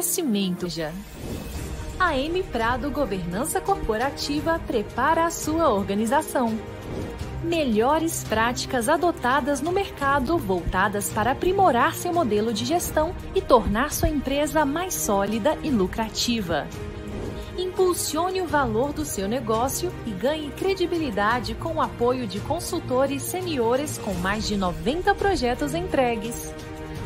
crescimento já. A M Prado Governança Corporativa prepara a sua organização. Melhores práticas adotadas no mercado voltadas para aprimorar seu modelo de gestão e tornar sua empresa mais sólida e lucrativa. Impulsione o valor do seu negócio e ganhe credibilidade com o apoio de consultores seniores com mais de 90 projetos entregues.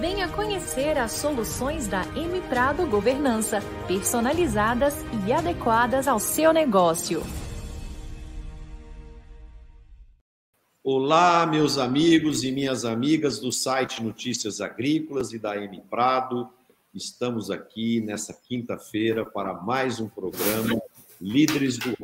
Venha conhecer as soluções da M Prado Governança, personalizadas e adequadas ao seu negócio. Olá, meus amigos e minhas amigas do site Notícias Agrícolas e da M Prado. Estamos aqui nessa quinta-feira para mais um programa Líderes do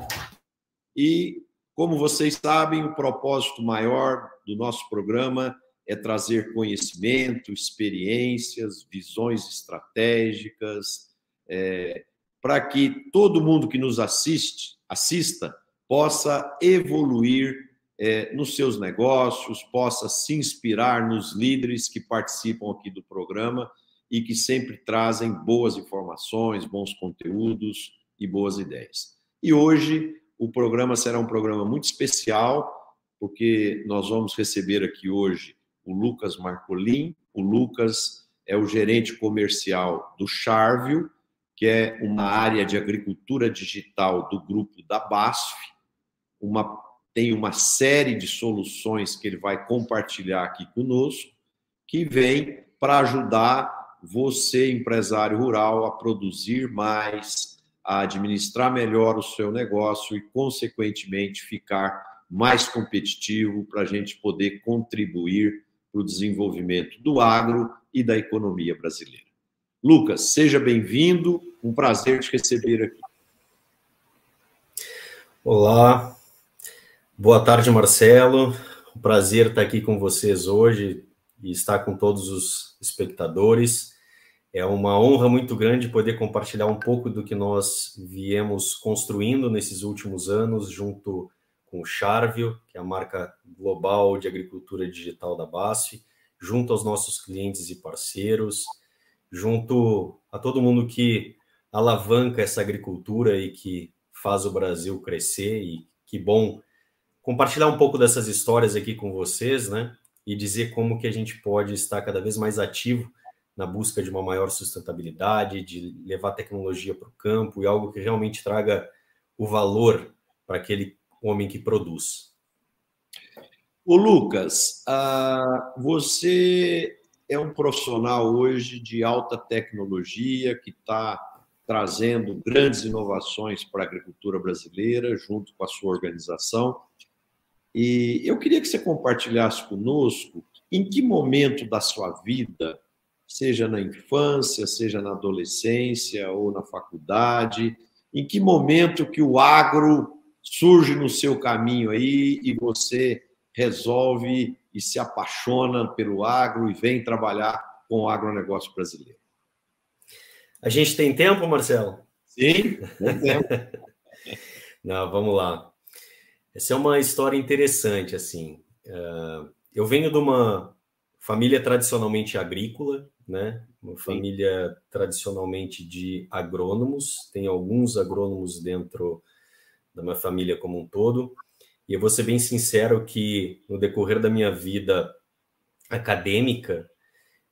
E, como vocês sabem, o propósito maior do nosso programa é trazer conhecimento, experiências, visões estratégicas, é, para que todo mundo que nos assiste, assista, possa evoluir é, nos seus negócios, possa se inspirar nos líderes que participam aqui do programa e que sempre trazem boas informações, bons conteúdos e boas ideias. E hoje o programa será um programa muito especial, porque nós vamos receber aqui hoje o Lucas Marcolin. O Lucas é o gerente comercial do Charvio, que é uma área de agricultura digital do grupo da BASF. Uma, tem uma série de soluções que ele vai compartilhar aqui conosco, que vem para ajudar você, empresário rural, a produzir mais, a administrar melhor o seu negócio e, consequentemente, ficar mais competitivo para a gente poder contribuir para o desenvolvimento do agro e da economia brasileira. Lucas, seja bem-vindo, um prazer te receber aqui. Olá, boa tarde, Marcelo. Um prazer estar aqui com vocês hoje e estar com todos os espectadores. É uma honra muito grande poder compartilhar um pouco do que nós viemos construindo nesses últimos anos junto com o Charvio, que é a marca global de agricultura digital da BASF, junto aos nossos clientes e parceiros, junto a todo mundo que alavanca essa agricultura e que faz o Brasil crescer. E que bom compartilhar um pouco dessas histórias aqui com vocês, né? E dizer como que a gente pode estar cada vez mais ativo na busca de uma maior sustentabilidade, de levar tecnologia para o campo e algo que realmente traga o valor para aquele homem que produz. O Lucas, uh, você é um profissional hoje de alta tecnologia que está trazendo grandes inovações para a agricultura brasileira, junto com a sua organização. E eu queria que você compartilhasse conosco em que momento da sua vida, seja na infância, seja na adolescência ou na faculdade, em que momento que o agro surge no seu caminho aí e você resolve e se apaixona pelo agro e vem trabalhar com o agronegócio brasileiro. A gente tem tempo, Marcelo? Sim, tem tempo. Não, vamos lá. Essa é uma história interessante, assim. Uh, eu venho de uma família tradicionalmente agrícola, né? Uma Sim. família tradicionalmente de agrônomos. Tem alguns agrônomos dentro da minha família como um todo. E eu vou ser bem sincero que no decorrer da minha vida acadêmica,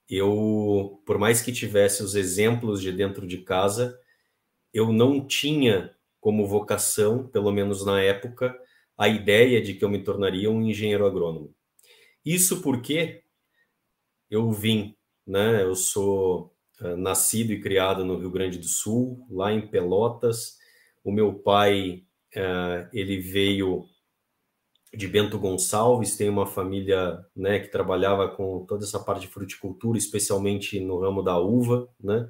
eu, por mais que tivesse os exemplos de dentro de casa, eu não tinha como vocação, pelo menos na época, a ideia de que eu me tornaria um engenheiro agrônomo. Isso porque eu vim, né? Eu sou uh, nascido e criado no Rio Grande do Sul, lá em Pelotas. O meu pai Uh, ele veio de Bento Gonçalves, tem uma família né, que trabalhava com toda essa parte de fruticultura, especialmente no ramo da uva, né?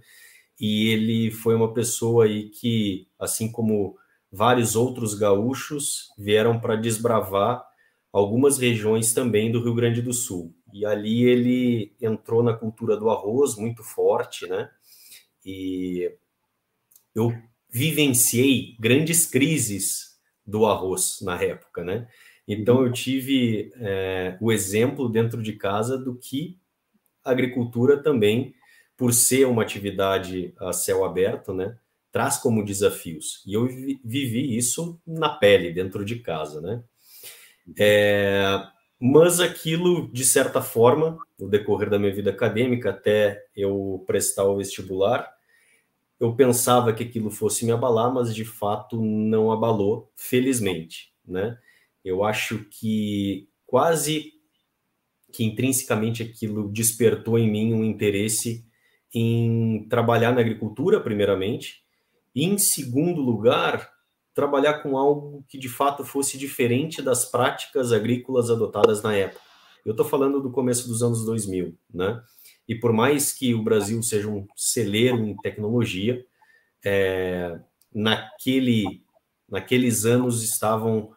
E ele foi uma pessoa aí que, assim como vários outros gaúchos vieram para desbravar algumas regiões também do Rio Grande do Sul. E ali ele entrou na cultura do arroz muito forte, né? E eu vivenciei grandes crises do arroz na época, né? Então eu tive é, o exemplo dentro de casa do que a agricultura também, por ser uma atividade a céu aberto, né? Traz como desafios. E eu vivi isso na pele, dentro de casa, né? É, mas aquilo, de certa forma, no decorrer da minha vida acadêmica, até eu prestar o vestibular, eu pensava que aquilo fosse me abalar, mas de fato não abalou, felizmente, né? Eu acho que quase que intrinsecamente aquilo despertou em mim um interesse em trabalhar na agricultura, primeiramente, e em segundo lugar, trabalhar com algo que de fato fosse diferente das práticas agrícolas adotadas na época. Eu estou falando do começo dos anos 2000, né? E por mais que o Brasil seja um celeiro em tecnologia, é, naquele, naqueles anos estavam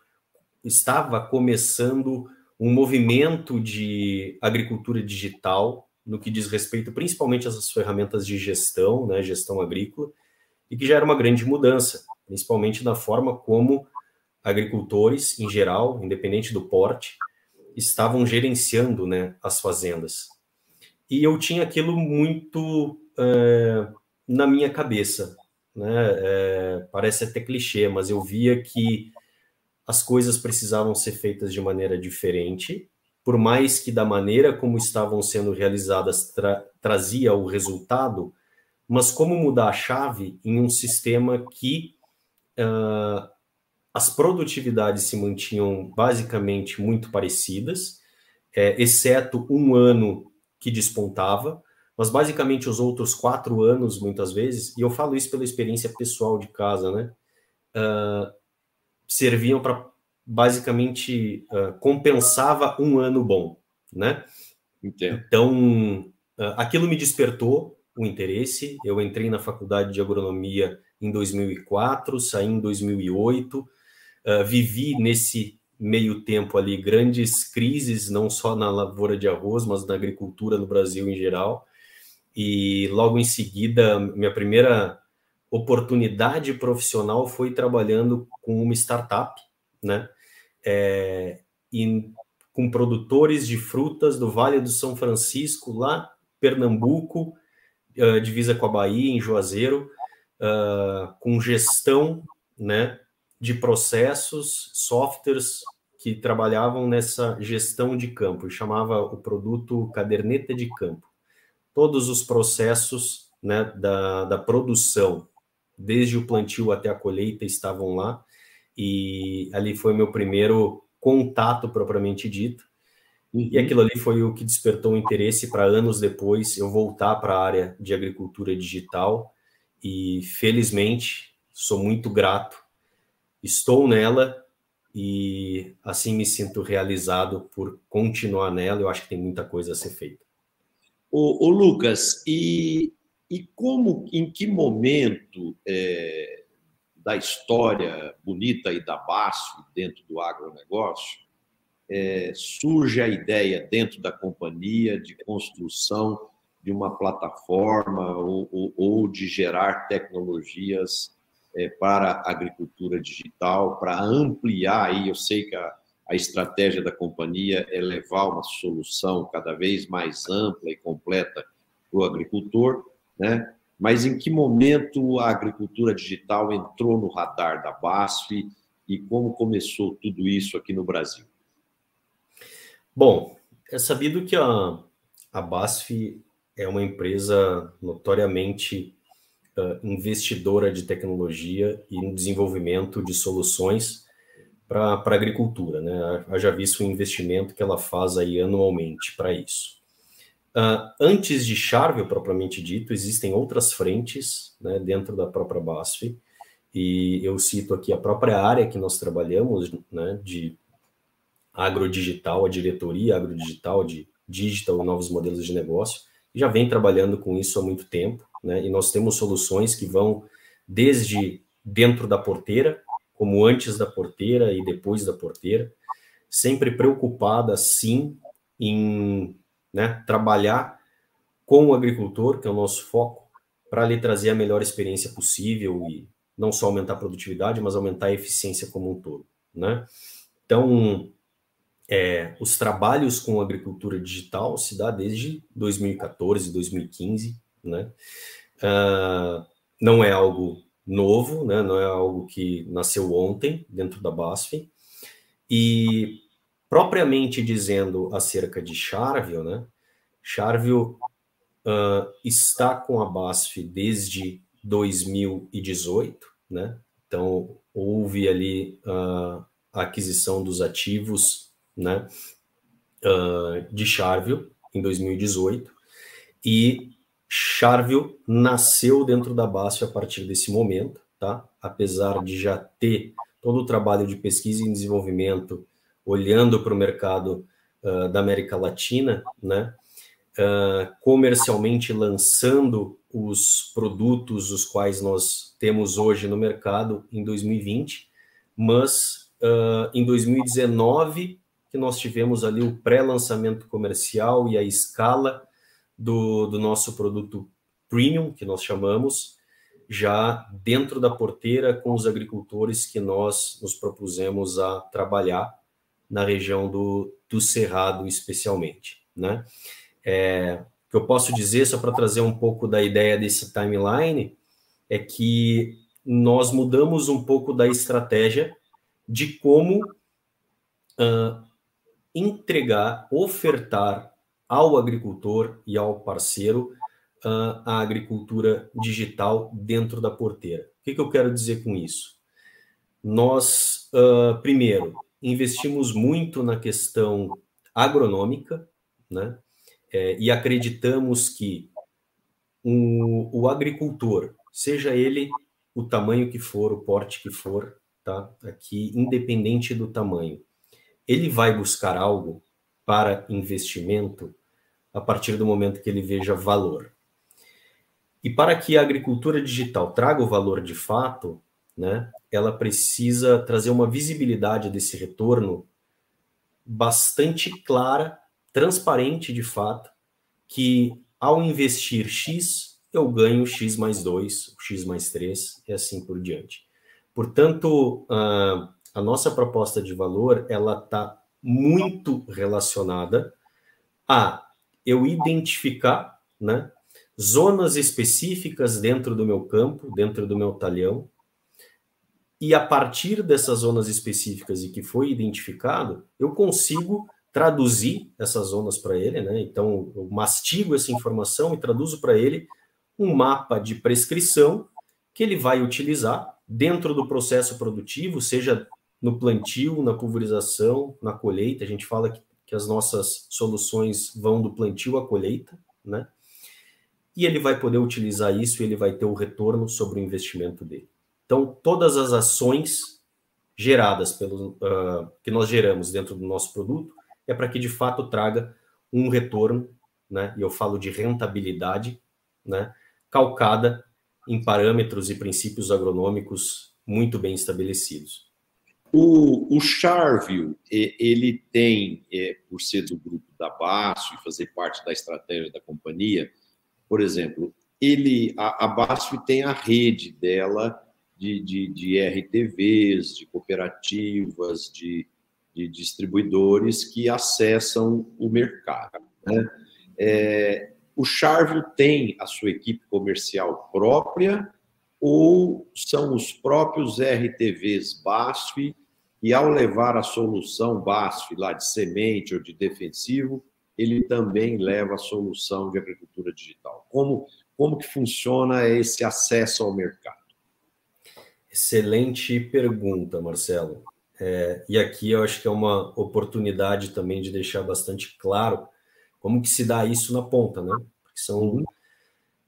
estava começando um movimento de agricultura digital no que diz respeito principalmente às ferramentas de gestão, né, gestão agrícola, e que já era uma grande mudança principalmente na forma como agricultores, em geral, independente do porte, estavam gerenciando né, as fazendas. E eu tinha aquilo muito é, na minha cabeça. Né? É, parece até clichê, mas eu via que as coisas precisavam ser feitas de maneira diferente, por mais que da maneira como estavam sendo realizadas tra trazia o resultado, mas como mudar a chave em um sistema que uh, as produtividades se mantinham basicamente muito parecidas, é, exceto um ano que despontava, mas basicamente os outros quatro anos, muitas vezes, e eu falo isso pela experiência pessoal de casa, né? Uh, serviam para basicamente uh, compensava um ano bom, né? Entendo. Então, uh, aquilo me despertou o interesse. Eu entrei na faculdade de agronomia em 2004, saí em 2008, uh, vivi nesse meio tempo ali grandes crises, não só na lavoura de arroz, mas na agricultura no Brasil em geral. E logo em seguida, minha primeira oportunidade profissional foi trabalhando com uma startup, né? É, e com produtores de frutas do Vale do São Francisco, lá Pernambuco, uh, divisa com a Bahia, em Juazeiro, uh, com gestão né, de processos, softwares que trabalhavam nessa gestão de campo, e chamava o produto caderneta de campo. Todos os processos né, da, da produção, desde o plantio até a colheita, estavam lá, e ali foi meu primeiro contato propriamente dito. E uhum. aquilo ali foi o que despertou o interesse para anos depois eu voltar para a área de agricultura digital e felizmente sou muito grato. Estou nela e assim me sinto realizado por continuar nela. Eu acho que tem muita coisa a ser feita. O, Lucas, e, e como, em que momento é, da história bonita e da BASF dentro do agronegócio é, surge a ideia dentro da companhia de construção de uma plataforma ou, ou, ou de gerar tecnologias é, para a agricultura digital, para ampliar aí, eu sei que a, a estratégia da companhia é levar uma solução cada vez mais ampla e completa para o agricultor, né? Mas em que momento a agricultura digital entrou no radar da BASF e como começou tudo isso aqui no Brasil? Bom, é sabido que a, a BASF é uma empresa notoriamente investidora de tecnologia e no desenvolvimento de soluções para a agricultura, né? Haja visto o investimento que ela faz aí anualmente para isso. Uh, antes de Charvel, propriamente dito, existem outras frentes né, dentro da própria BASF, e eu cito aqui a própria área que nós trabalhamos, né, de agrodigital, a diretoria agrodigital de digital novos modelos de negócio, já vem trabalhando com isso há muito tempo, né? E nós temos soluções que vão desde dentro da porteira, como antes da porteira e depois da porteira, sempre preocupada, sim, em né, trabalhar com o agricultor, que é o nosso foco, para lhe trazer a melhor experiência possível e não só aumentar a produtividade, mas aumentar a eficiência como um todo. Né? Então, é, os trabalhos com agricultura digital se dá desde 2014, 2015, né? Uh, não é algo novo, né? Não é algo que nasceu ontem dentro da BASF. E propriamente dizendo acerca de Charvio, né? Charvio uh, está com a BASF desde 2018, né? Então houve ali uh, a aquisição dos ativos né, uh, de Charville em 2018 e Charville nasceu dentro da BASF a partir desse momento, tá? Apesar de já ter todo o trabalho de pesquisa e desenvolvimento olhando para o mercado uh, da América Latina, né? Uh, comercialmente lançando os produtos os quais nós temos hoje no mercado em 2020, mas uh, em 2019 que nós tivemos ali o pré-lançamento comercial e a escala do, do nosso produto premium, que nós chamamos, já dentro da porteira com os agricultores que nós nos propusemos a trabalhar na região do, do Cerrado, especialmente. Né? É, o que eu posso dizer, só para trazer um pouco da ideia desse timeline, é que nós mudamos um pouco da estratégia de como uh, entregar, ofertar ao agricultor e ao parceiro uh, a agricultura digital dentro da porteira. O que, que eu quero dizer com isso? Nós, uh, primeiro, investimos muito na questão agronômica, né? É, e acreditamos que o, o agricultor, seja ele o tamanho que for, o porte que for, tá? Aqui, independente do tamanho, ele vai buscar algo para investimento a partir do momento que ele veja valor. E para que a agricultura digital traga o valor de fato, né, ela precisa trazer uma visibilidade desse retorno bastante clara, transparente de fato, que ao investir X, eu ganho X mais 2, X mais 3 e assim por diante. Portanto, uh, a nossa proposta de valor ela está muito relacionada a eu identificar né, zonas específicas dentro do meu campo, dentro do meu talhão, e a partir dessas zonas específicas e que foi identificado, eu consigo traduzir essas zonas para ele, né? Então, eu mastigo essa informação e traduzo para ele um mapa de prescrição que ele vai utilizar dentro do processo produtivo, seja no plantio, na pulverização, na colheita. A gente fala que, que as nossas soluções vão do plantio à colheita, né? E ele vai poder utilizar isso e ele vai ter o retorno sobre o investimento dele. Então, todas as ações geradas pelo uh, que nós geramos dentro do nosso produto é para que de fato traga um retorno, né? E eu falo de rentabilidade, né? Calcada em parâmetros e princípios agronômicos muito bem estabelecidos. O, o ele tem, é, por ser do grupo da BASF e fazer parte da estratégia da companhia, por exemplo, ele, a, a BASF tem a rede dela de, de, de RTVs, de cooperativas, de, de distribuidores que acessam o mercado. Né? É, o Charville tem a sua equipe comercial própria ou são os próprios RTVs BASF e ao levar a solução BASF lá de semente ou de defensivo, ele também leva a solução de agricultura digital. Como, como que funciona esse acesso ao mercado? Excelente pergunta, Marcelo. É, e aqui eu acho que é uma oportunidade também de deixar bastante claro como que se dá isso na ponta, né? Porque são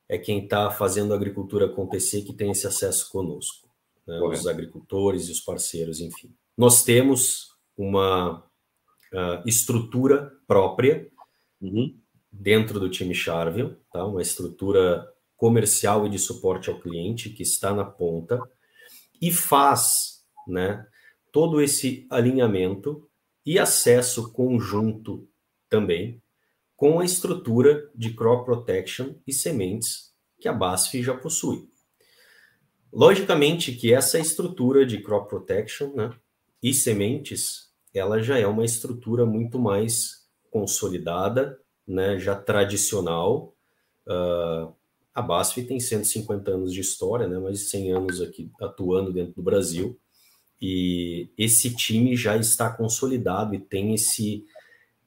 é quem está fazendo a agricultura acontecer que tem esse acesso conosco, né? os agricultores e os parceiros, enfim. Nós temos uma uh, estrutura própria uhum. dentro do time Charville, tá? uma estrutura comercial e de suporte ao cliente que está na ponta e faz né, todo esse alinhamento e acesso conjunto também com a estrutura de crop protection e sementes que a BASF já possui. Logicamente que essa estrutura de crop protection né, e sementes, ela já é uma estrutura muito mais consolidada, né, já tradicional. Uh, a BASF tem 150 anos de história, né, mais de 100 anos aqui atuando dentro do Brasil, e esse time já está consolidado e tem esse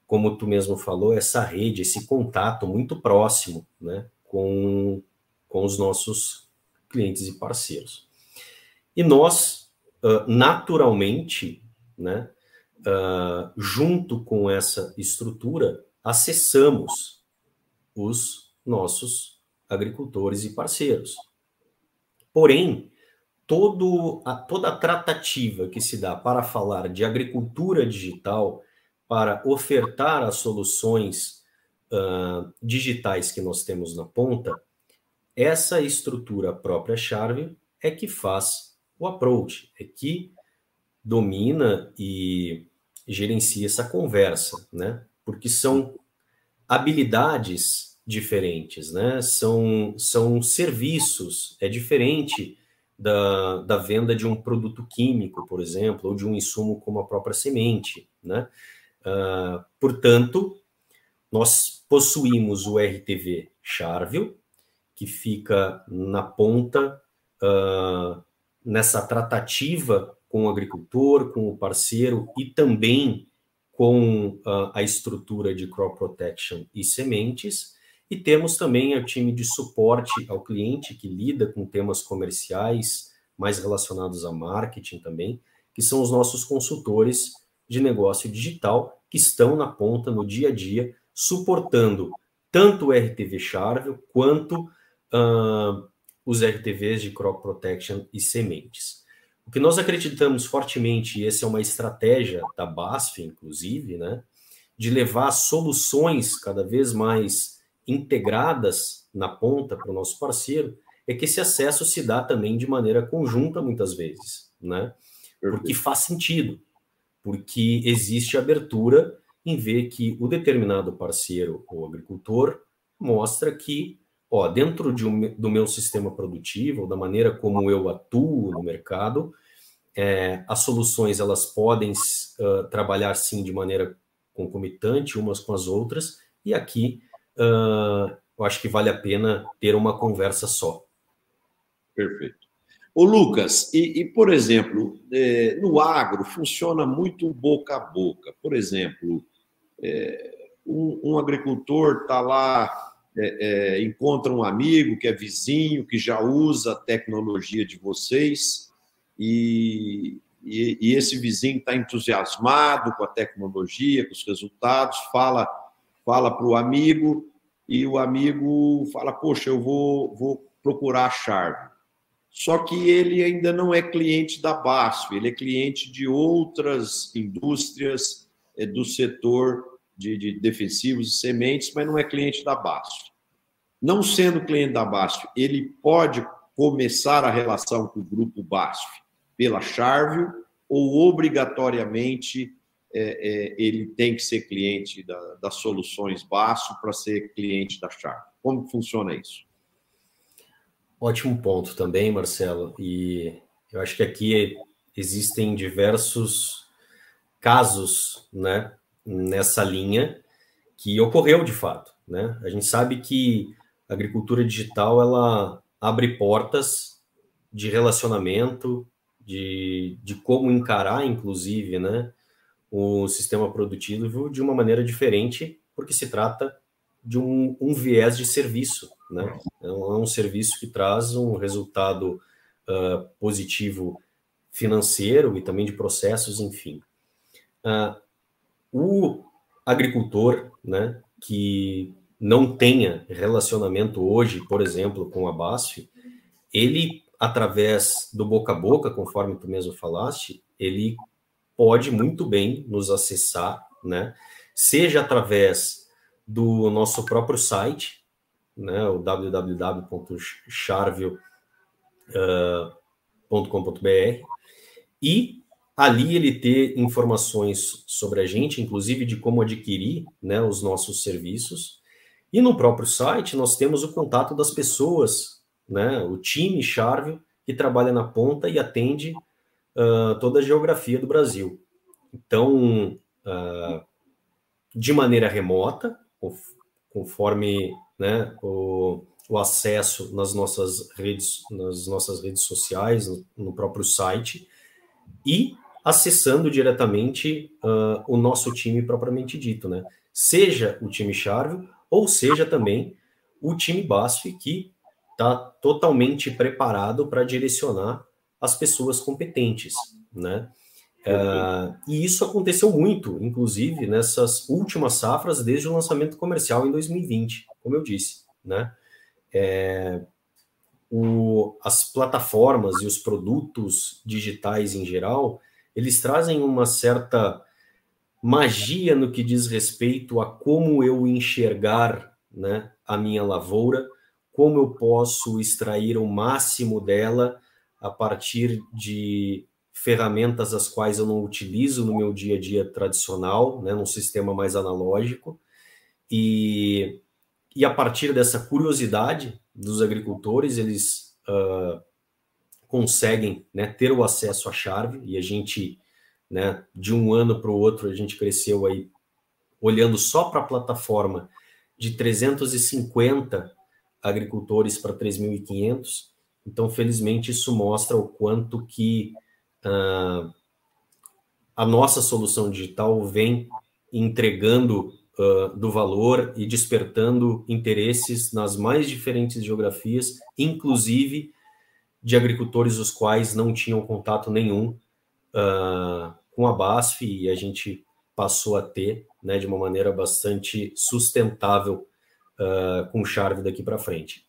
como tu mesmo falou, essa rede, esse contato muito próximo né, com, com os nossos clientes e parceiros. E nós, uh, naturalmente, né, uh, junto com essa estrutura, acessamos os nossos agricultores e parceiros. Porém, todo a, toda a tratativa que se dá para falar de agricultura digital para ofertar as soluções uh, digitais que nós temos na ponta, essa estrutura própria Charve é que faz o approach, é que domina e gerencia essa conversa, né? Porque são habilidades diferentes, né? São, são serviços, é diferente da, da venda de um produto químico, por exemplo, ou de um insumo como a própria semente, né? Uh, portanto, nós possuímos o RTV Charville, que fica na ponta uh, nessa tratativa com o agricultor, com o parceiro e também com uh, a estrutura de crop protection e sementes. E temos também o time de suporte ao cliente que lida com temas comerciais mais relacionados a marketing também, que são os nossos consultores de negócio digital que estão na ponta no dia a dia, suportando tanto o RTV Charvel quanto uh, os RTVs de crop protection e sementes. O que nós acreditamos fortemente, e essa é uma estratégia da BASF, inclusive, né, de levar soluções cada vez mais integradas na ponta para o nosso parceiro, é que esse acesso se dá também de maneira conjunta muitas vezes, né? Porque faz sentido porque existe abertura em ver que o determinado parceiro ou agricultor mostra que, ó, dentro de um, do meu sistema produtivo, da maneira como eu atuo no mercado, é, as soluções elas podem uh, trabalhar sim de maneira concomitante umas com as outras, e aqui uh, eu acho que vale a pena ter uma conversa só. Perfeito. Ô, Lucas, e, e por exemplo, é, no agro funciona muito boca a boca. Por exemplo, é, um, um, agricultor está lá, é, é, encontra um amigo que é vizinho, que já usa a tecnologia de vocês, e, e, e esse vizinho está entusiasmado com a tecnologia, com os resultados, fala fala para o amigo, e o amigo fala: Poxa, eu vou, vou procurar a chave só que ele ainda não é cliente da BASF, ele é cliente de outras indústrias é, do setor de, de, defensivos e sementes, mas não é cliente da BASF. Não sendo cliente da BASF, ele pode começar a relação com o grupo BASF pela Charvio ou obrigatoriamente é, é, ele tem que ser cliente da, das soluções BASF para ser cliente da Charvio? Como funciona isso? Ótimo ponto também, Marcelo. E eu acho que aqui existem diversos casos, né, nessa linha que ocorreu de fato, né? A gente sabe que a agricultura digital ela abre portas de relacionamento, de, de como encarar, inclusive, né, o sistema produtivo de uma maneira diferente, porque se trata de um, um viés de serviço, né? É um, é um, serviço que traz um resultado uh, positivo financeiro e também de processos, enfim. Uh, o agricultor, né, que não tenha relacionamento hoje, por exemplo, com a BASF, ele, através do boca a boca, conforme tu mesmo falaste, ele pode muito bem nos acessar, né, seja através do nosso próprio site, né, o www.charvio.com.br, e ali ele ter informações sobre a gente, inclusive de como adquirir né, os nossos serviços. E no próprio site nós temos o contato das pessoas, né, o time Charvio, que trabalha na ponta e atende uh, toda a geografia do Brasil. Então, uh, de maneira remota, conforme né, o, o, acesso nas nossas redes, nas nossas redes sociais, no, no próprio site, e acessando diretamente uh, o nosso time propriamente dito, né? Seja o time Charvio ou seja também o time BASF que está totalmente preparado para direcionar as pessoas competentes, né? Uh, e isso aconteceu muito, inclusive, nessas últimas safras, desde o lançamento comercial em 2020, como eu disse, né? É, o, as plataformas e os produtos digitais em geral, eles trazem uma certa magia no que diz respeito a como eu enxergar né, a minha lavoura, como eu posso extrair o máximo dela a partir de ferramentas as quais eu não utilizo no meu dia a dia tradicional, né, num sistema mais analógico, e, e a partir dessa curiosidade dos agricultores, eles uh, conseguem né, ter o acesso à chave, e a gente, né, de um ano para o outro, a gente cresceu aí, olhando só para a plataforma, de 350 agricultores para 3.500, então, felizmente, isso mostra o quanto que uh, a nossa solução digital vem entregando uh, do valor e despertando interesses nas mais diferentes geografias, inclusive de agricultores os quais não tinham contato nenhum uh, com a BASF e a gente passou a ter, né, de uma maneira bastante sustentável uh, com o Charve daqui para frente.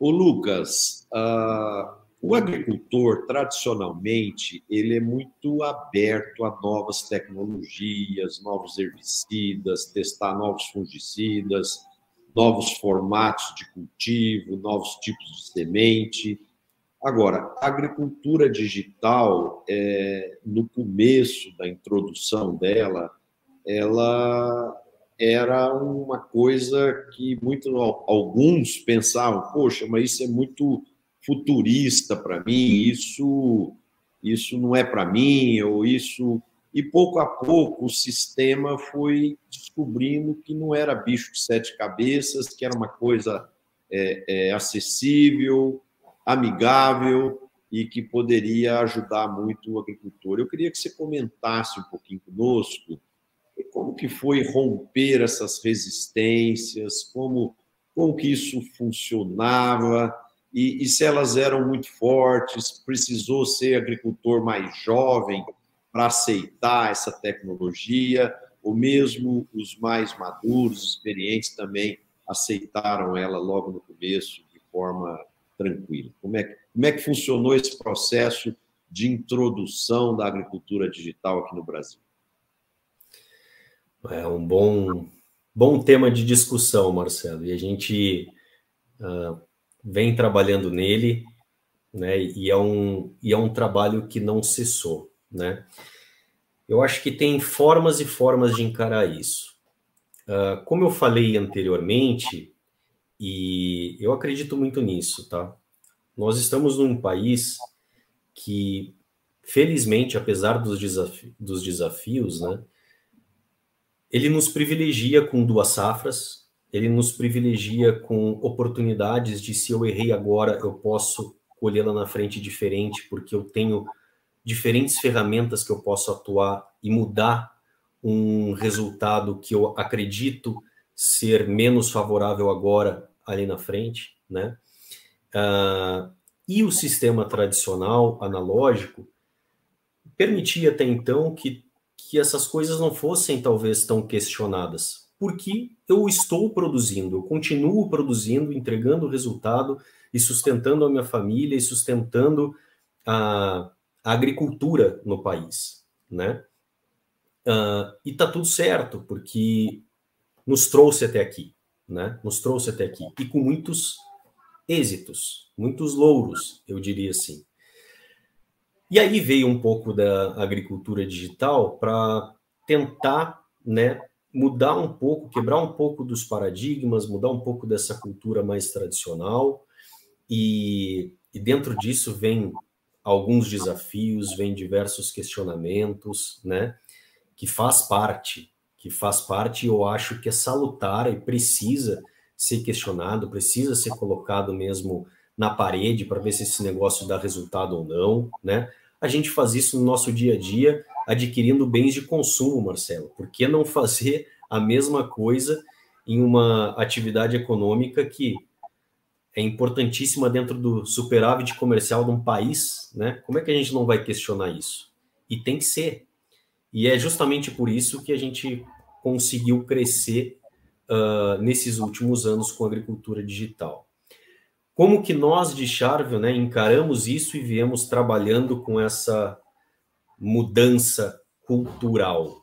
O Lucas, uh, o agricultor, tradicionalmente, ele é muito aberto a novas tecnologias, novos herbicidas, testar novos fungicidas, novos formatos de cultivo, novos tipos de semente. Agora, a agricultura digital, é, no começo da introdução dela, ela era uma coisa que muito, alguns pensavam, poxa, mas isso é muito futurista para mim, isso isso não é para mim, ou isso. E pouco a pouco o sistema foi descobrindo que não era bicho de sete cabeças, que era uma coisa é, é, acessível, amigável e que poderia ajudar muito o agricultor. Eu queria que você comentasse um pouquinho conosco como que foi romper essas resistências, como, como que isso funcionava, e, e, se elas eram muito fortes, precisou ser agricultor mais jovem para aceitar essa tecnologia, ou mesmo os mais maduros, experientes também aceitaram ela logo no começo de forma tranquila. Como é, como é que funcionou esse processo de introdução da agricultura digital aqui no Brasil? É um bom, bom tema de discussão, Marcelo, e a gente uh, vem trabalhando nele, né? E é um, e é um trabalho que não cessou, né? Eu acho que tem formas e formas de encarar isso. Uh, como eu falei anteriormente, e eu acredito muito nisso, tá? Nós estamos num país que, felizmente, apesar dos, desafi dos desafios, né? Ele nos privilegia com duas safras, ele nos privilegia com oportunidades de se eu errei agora, eu posso colhê-la na frente diferente, porque eu tenho diferentes ferramentas que eu posso atuar e mudar um resultado que eu acredito ser menos favorável agora ali na frente, né? Uh, e o sistema tradicional analógico permitia até então que, que essas coisas não fossem talvez tão questionadas, porque eu estou produzindo, eu continuo produzindo, entregando resultado e sustentando a minha família e sustentando a, a agricultura no país, né? Uh, e tá tudo certo, porque nos trouxe até aqui, né? Nos trouxe até aqui e com muitos êxitos, muitos louros, eu diria assim. E aí veio um pouco da agricultura digital para tentar né, mudar um pouco, quebrar um pouco dos paradigmas, mudar um pouco dessa cultura mais tradicional. E, e dentro disso vem alguns desafios, vem diversos questionamentos, né? Que faz parte, que faz parte, eu acho que é salutar e precisa ser questionado, precisa ser colocado mesmo na parede para ver se esse negócio dá resultado ou não, né? A gente faz isso no nosso dia a dia, adquirindo bens de consumo, Marcelo. Por que não fazer a mesma coisa em uma atividade econômica que é importantíssima dentro do superávit comercial de um país, né? Como é que a gente não vai questionar isso? E tem que ser. E é justamente por isso que a gente conseguiu crescer uh, nesses últimos anos com a agricultura digital. Como que nós de Charvel né, encaramos isso e viemos trabalhando com essa mudança cultural?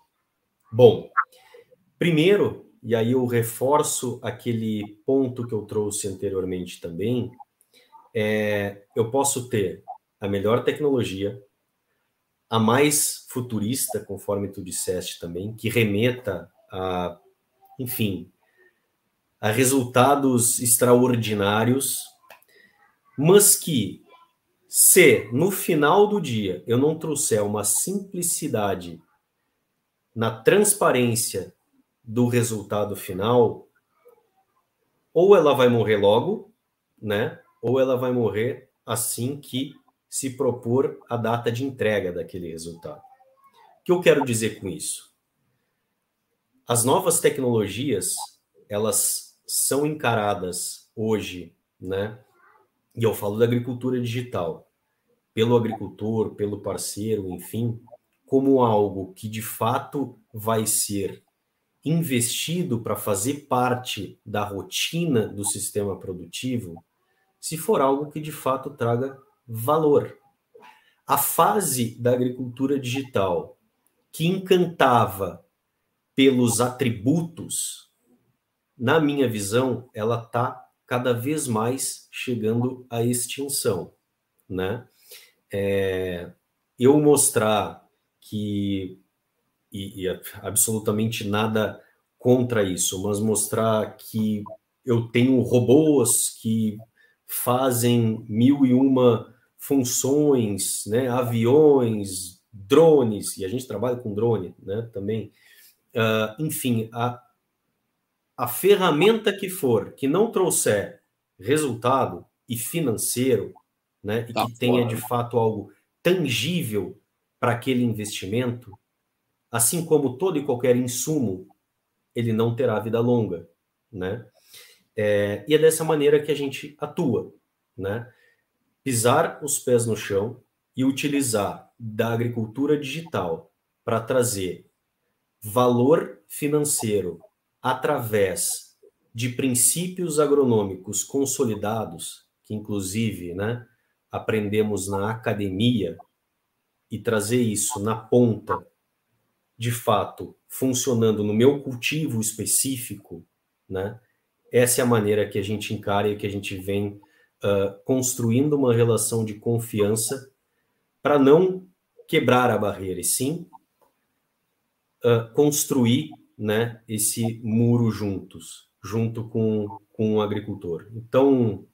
Bom, primeiro, e aí eu reforço aquele ponto que eu trouxe anteriormente também, é, eu posso ter a melhor tecnologia, a mais futurista, conforme tu disseste também, que remeta a, enfim, a resultados extraordinários, mas que, se no final do dia eu não trouxer uma simplicidade na transparência do resultado final, ou ela vai morrer logo, né? Ou ela vai morrer assim que se propor a data de entrega daquele resultado. O que eu quero dizer com isso? As novas tecnologias, elas são encaradas hoje, né? E eu falo da agricultura digital, pelo agricultor, pelo parceiro, enfim, como algo que de fato vai ser investido para fazer parte da rotina do sistema produtivo, se for algo que de fato traga valor. A fase da agricultura digital que encantava pelos atributos, na minha visão, ela está cada vez mais chegando à extinção, né? É, eu mostrar que e, e absolutamente nada contra isso, mas mostrar que eu tenho robôs que fazem mil e uma funções, né? Aviões, drones e a gente trabalha com drone, né? Também, uh, enfim, a, a ferramenta que for que não trouxer resultado e financeiro, né, e tá que fora. tenha de fato algo tangível para aquele investimento, assim como todo e qualquer insumo, ele não terá vida longa, né? É, e é dessa maneira que a gente atua, né? Pisar os pés no chão e utilizar da agricultura digital para trazer valor financeiro através de princípios agronômicos consolidados, que inclusive né, aprendemos na academia, e trazer isso na ponta, de fato, funcionando no meu cultivo específico, né, essa é a maneira que a gente encara e que a gente vem uh, construindo uma relação de confiança para não quebrar a barreira, e sim uh, construir né, esse muro juntos, junto com, com o agricultor. Então,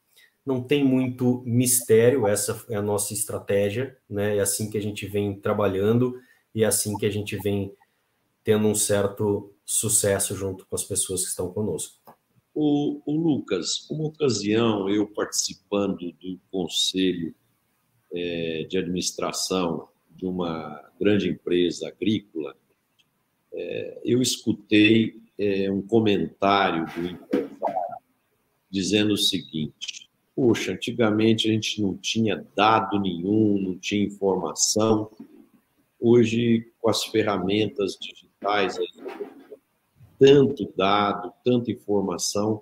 não tem muito mistério, essa é a nossa estratégia, né? É assim que a gente vem trabalhando e é assim que a gente vem tendo um certo sucesso junto com as pessoas que estão conosco. O, o Lucas, uma ocasião, eu participando do conselho é, de administração de uma grande empresa agrícola, é, eu escutei é, um comentário do empresário dizendo o seguinte: Poxa, antigamente a gente não tinha dado nenhum, não tinha informação. Hoje, com as ferramentas digitais, tanto dado, tanta informação,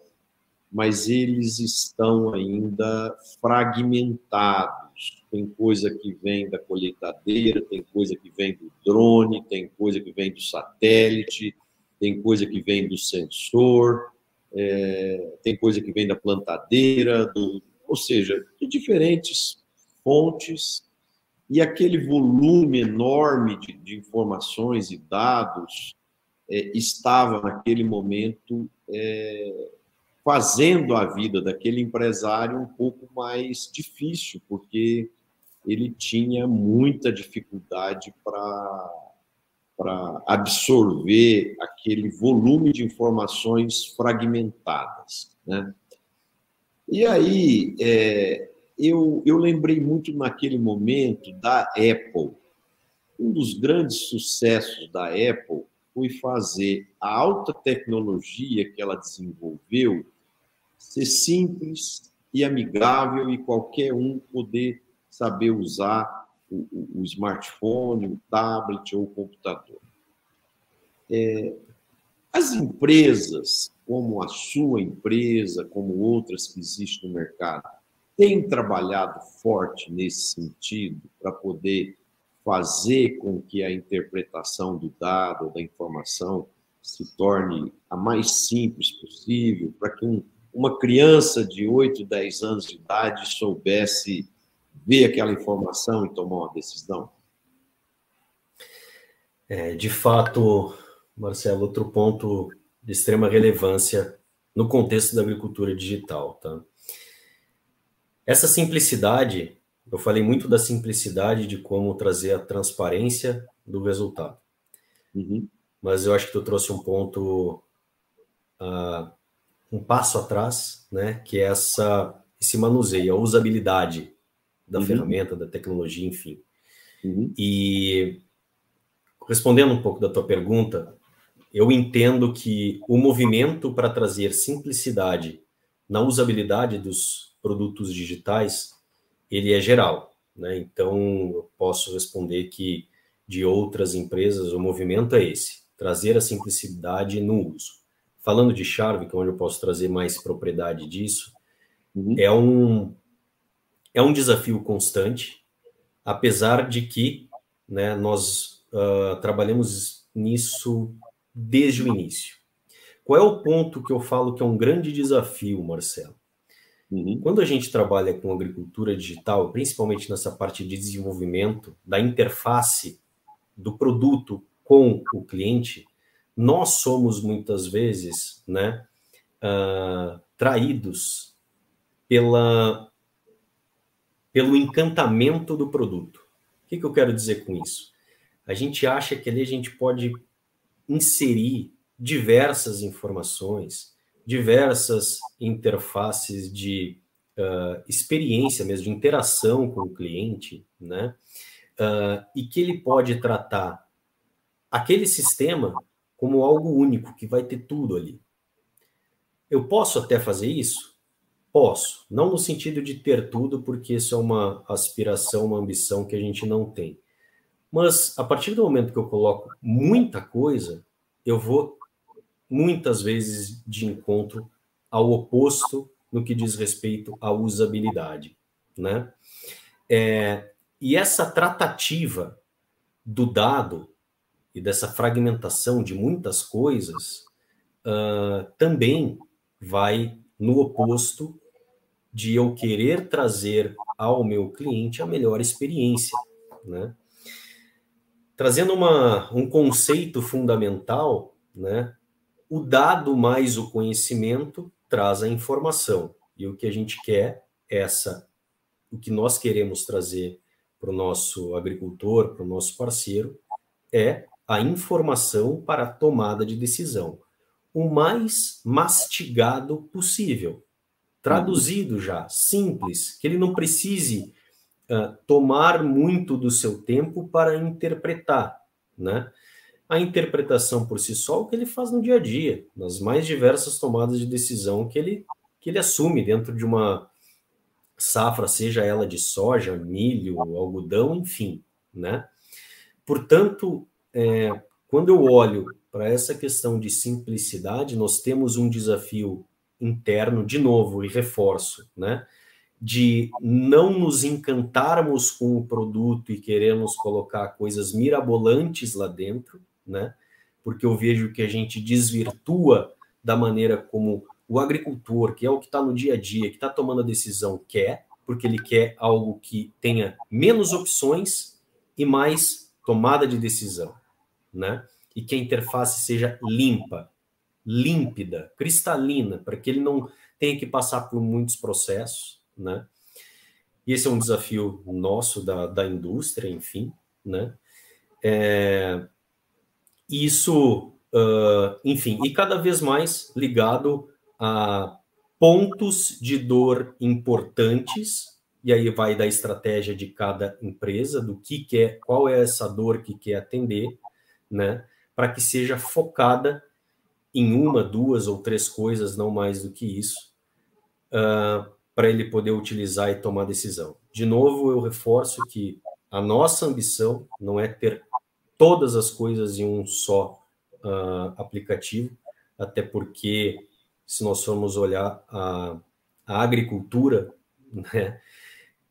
mas eles estão ainda fragmentados. Tem coisa que vem da colheitadeira, tem coisa que vem do drone, tem coisa que vem do satélite, tem coisa que vem do sensor, é, tem coisa que vem da plantadeira, do, ou seja, de diferentes fontes e aquele volume enorme de, de informações e dados é, estava, naquele momento, é, fazendo a vida daquele empresário um pouco mais difícil, porque ele tinha muita dificuldade para absorver aquele volume de informações fragmentadas, né? E aí, é, eu, eu lembrei muito naquele momento da Apple. Um dos grandes sucessos da Apple foi fazer a alta tecnologia que ela desenvolveu ser simples e amigável e qualquer um poder saber usar o, o, o smartphone, o tablet ou o computador. É, as empresas, como a sua empresa, como outras que existem no mercado, tem trabalhado forte nesse sentido para poder fazer com que a interpretação do dado, da informação, se torne a mais simples possível, para que um, uma criança de 8, 10 anos de idade soubesse ver aquela informação e tomar uma decisão? É, de fato, Marcelo, outro ponto de extrema relevância no contexto da agricultura digital, tá? Essa simplicidade, eu falei muito da simplicidade de como trazer a transparência do resultado. Uhum. Mas eu acho que tu trouxe um ponto, uh, um passo atrás, né? Que é essa, esse manuseio, a usabilidade da uhum. ferramenta, da tecnologia, enfim. Uhum. E respondendo um pouco da tua pergunta, eu entendo que o movimento para trazer simplicidade na usabilidade dos produtos digitais, ele é geral. Né? Então, eu posso responder que de outras empresas, o movimento é esse, trazer a simplicidade no uso. Falando de Charve, que é onde eu posso trazer mais propriedade disso, uhum. é, um, é um desafio constante, apesar de que né, nós uh, trabalhamos nisso desde o início. Qual é o ponto que eu falo que é um grande desafio, Marcelo? Uhum. Quando a gente trabalha com agricultura digital, principalmente nessa parte de desenvolvimento da interface do produto com o cliente, nós somos muitas vezes né, uh, traídos pela, pelo encantamento do produto. O que, que eu quero dizer com isso? A gente acha que ali a gente pode inserir diversas informações, diversas interfaces de uh, experiência mesmo, de interação com o cliente, né? Uh, e que ele pode tratar aquele sistema como algo único, que vai ter tudo ali. Eu posso até fazer isso? Posso. Não no sentido de ter tudo, porque isso é uma aspiração, uma ambição que a gente não tem. Mas a partir do momento que eu coloco muita coisa, eu vou muitas vezes de encontro ao oposto no que diz respeito à usabilidade, né? É, e essa tratativa do dado e dessa fragmentação de muitas coisas uh, também vai no oposto de eu querer trazer ao meu cliente a melhor experiência, né? Trazendo uma, um conceito fundamental, né? O dado mais o conhecimento traz a informação. E o que a gente quer, essa, o que nós queremos trazer para o nosso agricultor, para o nosso parceiro, é a informação para a tomada de decisão. O mais mastigado possível. Traduzido já, simples, que ele não precise uh, tomar muito do seu tempo para interpretar, né? A interpretação por si só, o que ele faz no dia a dia, nas mais diversas tomadas de decisão que ele, que ele assume dentro de uma safra, seja ela de soja, milho, algodão, enfim, né? Portanto, é, quando eu olho para essa questão de simplicidade, nós temos um desafio interno, de novo, e reforço, né? De não nos encantarmos com o produto e queremos colocar coisas mirabolantes lá dentro, né? Porque eu vejo que a gente desvirtua da maneira como o agricultor, que é o que está no dia a dia, que está tomando a decisão, quer, porque ele quer algo que tenha menos opções e mais tomada de decisão, né? E que a interface seja limpa, límpida, cristalina, para que ele não tenha que passar por muitos processos, né? E esse é um desafio nosso da, da indústria, enfim, né? É, isso, uh, enfim, e cada vez mais ligado a pontos de dor importantes, e aí vai da estratégia de cada empresa, do que quer, qual é essa dor que quer atender, né? Para que seja focada em uma, duas ou três coisas, não mais do que isso, uh, para ele poder utilizar e tomar decisão. De novo, eu reforço que a nossa ambição não é ter todas as coisas em um só uh, aplicativo, até porque se nós formos olhar a, a agricultura, né,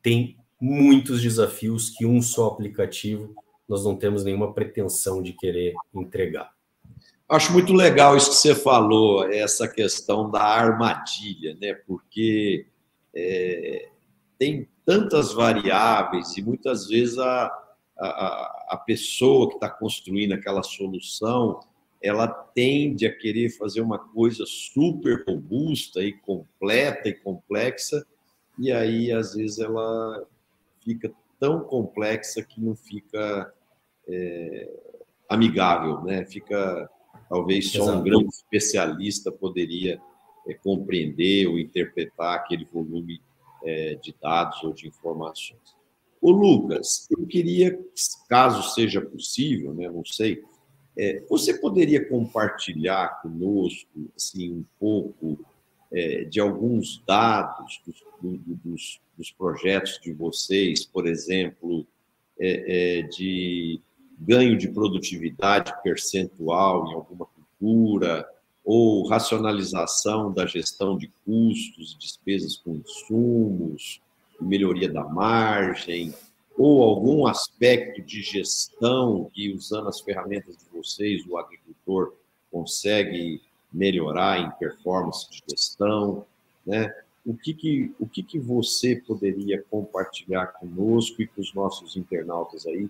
tem muitos desafios que um só aplicativo nós não temos nenhuma pretensão de querer entregar. Acho muito legal isso que você falou, essa questão da armadilha, né? Porque é, tem tantas variáveis e muitas vezes a, a, a pessoa que está construindo aquela solução ela tende a querer fazer uma coisa super robusta e completa e complexa, e aí às vezes ela fica tão complexa que não fica é, amigável, né? Fica talvez só um grande especialista poderia é, compreender ou interpretar aquele volume é, de dados ou de informações. O Lucas, eu queria, caso seja possível, né? Não sei é, você poderia compartilhar conosco assim, um pouco é, de alguns dados dos, dos, dos, projetos de vocês, por exemplo, é, é, de ganho de produtividade percentual em alguma cultura, ou racionalização da gestão de custos, despesas com insumos, melhoria da margem, ou algum aspecto de gestão que, usando as ferramentas de vocês, o agricultor consegue melhorar em performance de gestão, né? O que que, o que, que você poderia compartilhar conosco e com os nossos internautas aí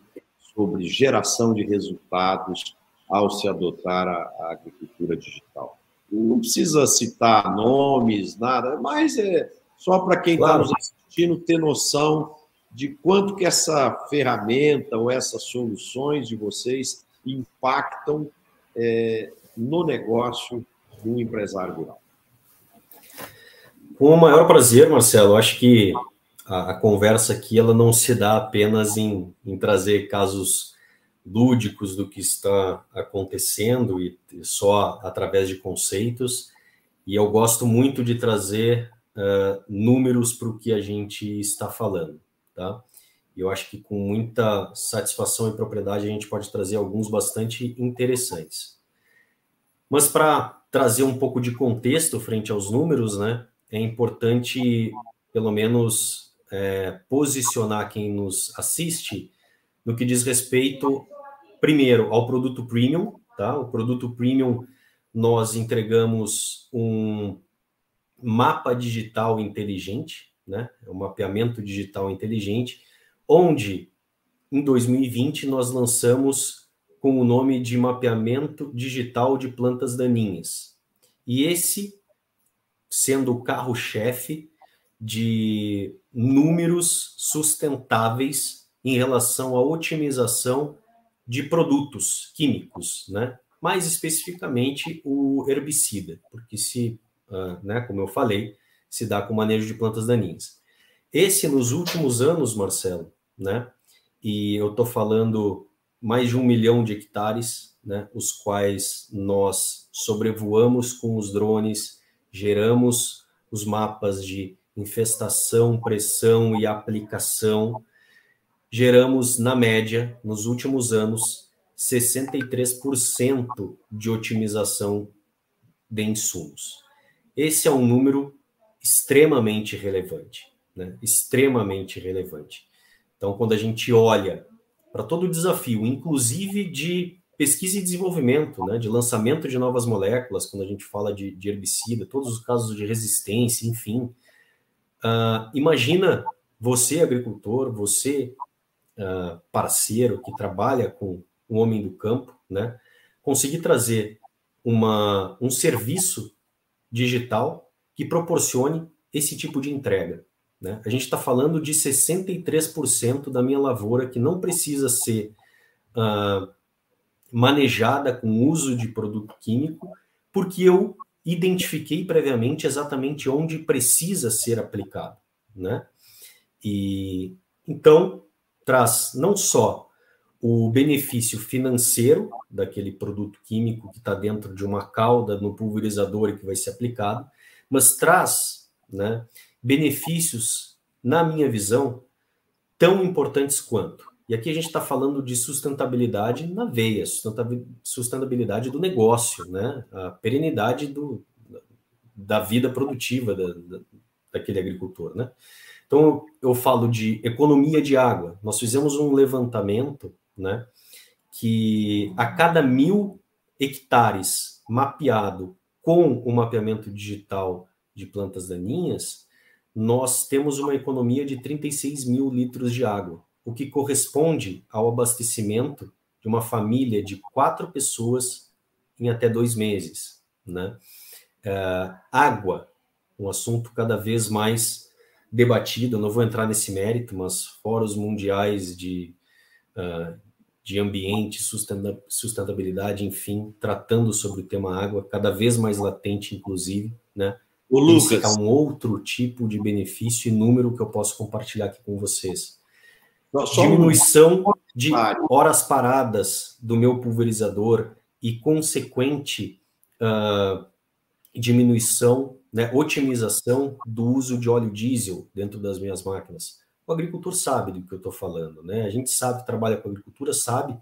sobre geração de resultados ao se adotar a, a agricultura digital? Não precisa citar nomes, nada, mas é só para quem está claro. nos assistindo ter noção de quanto que essa ferramenta ou essas soluções de vocês impactam é, no negócio do empresário rural. Com o maior prazer, Marcelo. Acho que a, a, conversa aqui ela não se dá apenas em, em trazer casos lúdicos do que está acontecendo e só através de conceitos. E eu gosto muito de trazer uh, números para o que a gente está falando tá? Eu acho que com muita satisfação e propriedade a gente pode trazer alguns bastante interessantes. Mas para trazer um pouco de contexto frente aos números, né, é importante pelo menos é, posicionar quem nos assiste no que diz respeito, primeiro, ao produto premium, tá? O produto premium nós entregamos um mapa digital inteligente, né? É um mapeamento digital inteligente, onde em 2020 nós lançamos com o nome de mapeamento digital de plantas daninhas. E esse sendo o carro-chefe de números sustentáveis em relação à otimização de produtos químicos, né? Mais especificamente o herbicida, porque se, né, como eu falei, se dá com o manejo de plantas daninhas. Esse, nos últimos anos, Marcelo, né? E eu estou falando mais de um milhão de hectares, né? Os quais nós sobrevoamos com os drones, geramos os mapas de infestação, pressão e aplicação. Geramos, na média, nos últimos anos, 63% de otimização de insumos. Esse é um número extremamente relevante, né? extremamente relevante. Então, quando a gente olha para todo o desafio, inclusive de pesquisa e desenvolvimento, né? de lançamento de novas moléculas, quando a gente fala de, de herbicida, todos os casos de resistência, enfim, Uh, imagina você, agricultor, você, uh, parceiro que trabalha com o homem do campo, né, conseguir trazer uma, um serviço digital que proporcione esse tipo de entrega. Né? A gente está falando de 63% da minha lavoura que não precisa ser uh, manejada com uso de produto químico, porque eu identifiquei previamente exatamente onde precisa ser aplicado. Né? E então traz não só o benefício financeiro daquele produto químico que está dentro de uma cauda no pulverizador e que vai ser aplicado, mas traz né, benefícios, na minha visão, tão importantes quanto. E aqui a gente está falando de sustentabilidade na veia, sustentabilidade do negócio, né? a perenidade do, da vida produtiva da, da, daquele agricultor. Né? Então, eu falo de economia de água. Nós fizemos um levantamento né, que a cada mil hectares mapeado com o mapeamento digital de plantas daninhas, nós temos uma economia de 36 mil litros de água, o que corresponde ao abastecimento de uma família de quatro pessoas em até dois meses. Né? Uh, água, um assunto cada vez mais debatido, não vou entrar nesse mérito, mas fóruns mundiais de, uh, de ambiente, sustentabilidade, enfim, tratando sobre o tema água, cada vez mais latente, inclusive, né? O Lucas. É um outro tipo de benefício e número que eu posso compartilhar aqui com vocês. Diminuição de horas paradas do meu pulverizador e consequente uh, diminuição, né, otimização do uso de óleo diesel dentro das minhas máquinas. O agricultor sabe do que eu estou falando, né? A gente sabe, trabalha com agricultura, sabe